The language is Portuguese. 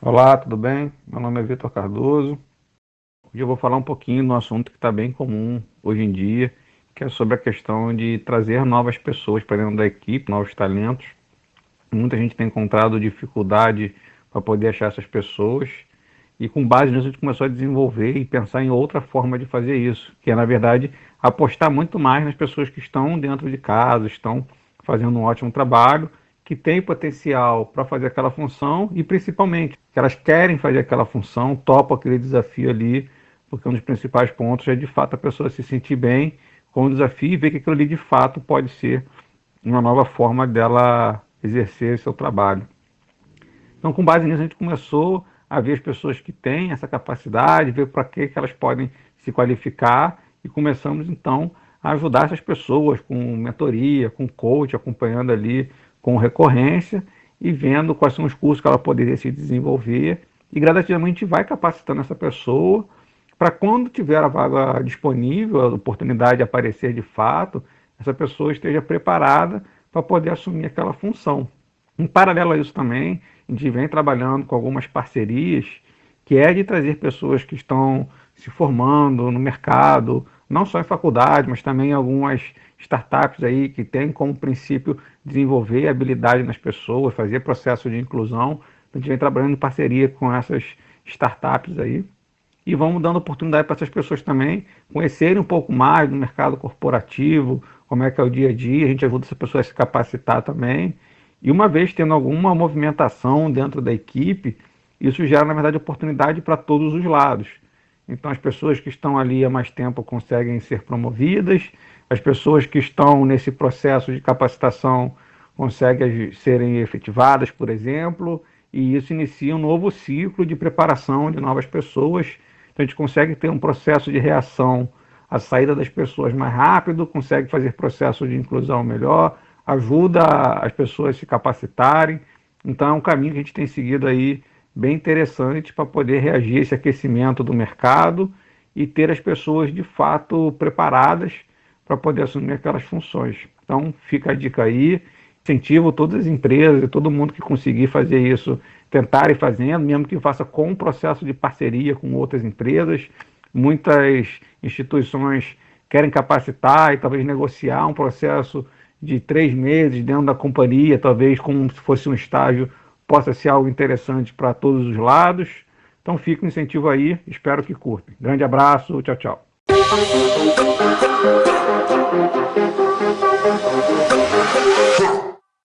Olá, tudo bem? Meu nome é Vitor Cardoso. Hoje eu vou falar um pouquinho de um assunto que está bem comum hoje em dia, que é sobre a questão de trazer novas pessoas para dentro da equipe, novos talentos. Muita gente tem encontrado dificuldade para poder achar essas pessoas e com base nisso a gente começou a desenvolver e pensar em outra forma de fazer isso, que é na verdade apostar muito mais nas pessoas que estão dentro de casa, estão fazendo um ótimo trabalho, que têm potencial para fazer aquela função e principalmente que elas querem fazer aquela função, topam aquele desafio ali, porque um dos principais pontos é de fato a pessoa se sentir bem com o desafio e ver que aquilo ali de fato pode ser uma nova forma dela exercer seu trabalho. Então, com base nisso, a gente começou a ver as pessoas que têm essa capacidade, ver para que, que elas podem se qualificar e começamos então a ajudar essas pessoas com mentoria, com coach, acompanhando ali com recorrência e vendo quais são os cursos que ela poderia se desenvolver e gradativamente vai capacitando essa pessoa para quando tiver a vaga disponível, a oportunidade de aparecer de fato, essa pessoa esteja preparada para poder assumir aquela função. Em paralelo a isso também, a gente vem trabalhando com algumas parcerias, que é de trazer pessoas que estão se formando no mercado, não só em faculdade, mas também algumas startups aí que têm como princípio desenvolver habilidade nas pessoas, fazer processo de inclusão. A gente vem trabalhando em parceria com essas startups aí e vamos dando oportunidade para essas pessoas também conhecerem um pouco mais do mercado corporativo, como é que é o dia a dia, a gente ajuda essa pessoa a se capacitar também. E uma vez tendo alguma movimentação dentro da equipe, isso gera, na verdade, oportunidade para todos os lados. Então, as pessoas que estão ali há mais tempo conseguem ser promovidas, as pessoas que estão nesse processo de capacitação conseguem serem efetivadas, por exemplo, e isso inicia um novo ciclo de preparação de novas pessoas. Então, a gente consegue ter um processo de reação à saída das pessoas mais rápido, consegue fazer processo de inclusão melhor, ajuda as pessoas a se capacitarem. Então, é um caminho que a gente tem seguido aí bem interessante para poder reagir a esse aquecimento do mercado e ter as pessoas de fato preparadas para poder assumir aquelas funções. Então, fica a dica aí. Incentivo todas as empresas e todo mundo que conseguir fazer isso, tentarem fazendo, mesmo que faça com um processo de parceria com outras empresas. Muitas instituições querem capacitar e talvez negociar um processo de três meses dentro da companhia, talvez como se fosse um estágio possa ser algo interessante para todos os lados. Então fica o incentivo aí, espero que curtem. Grande abraço, tchau, tchau.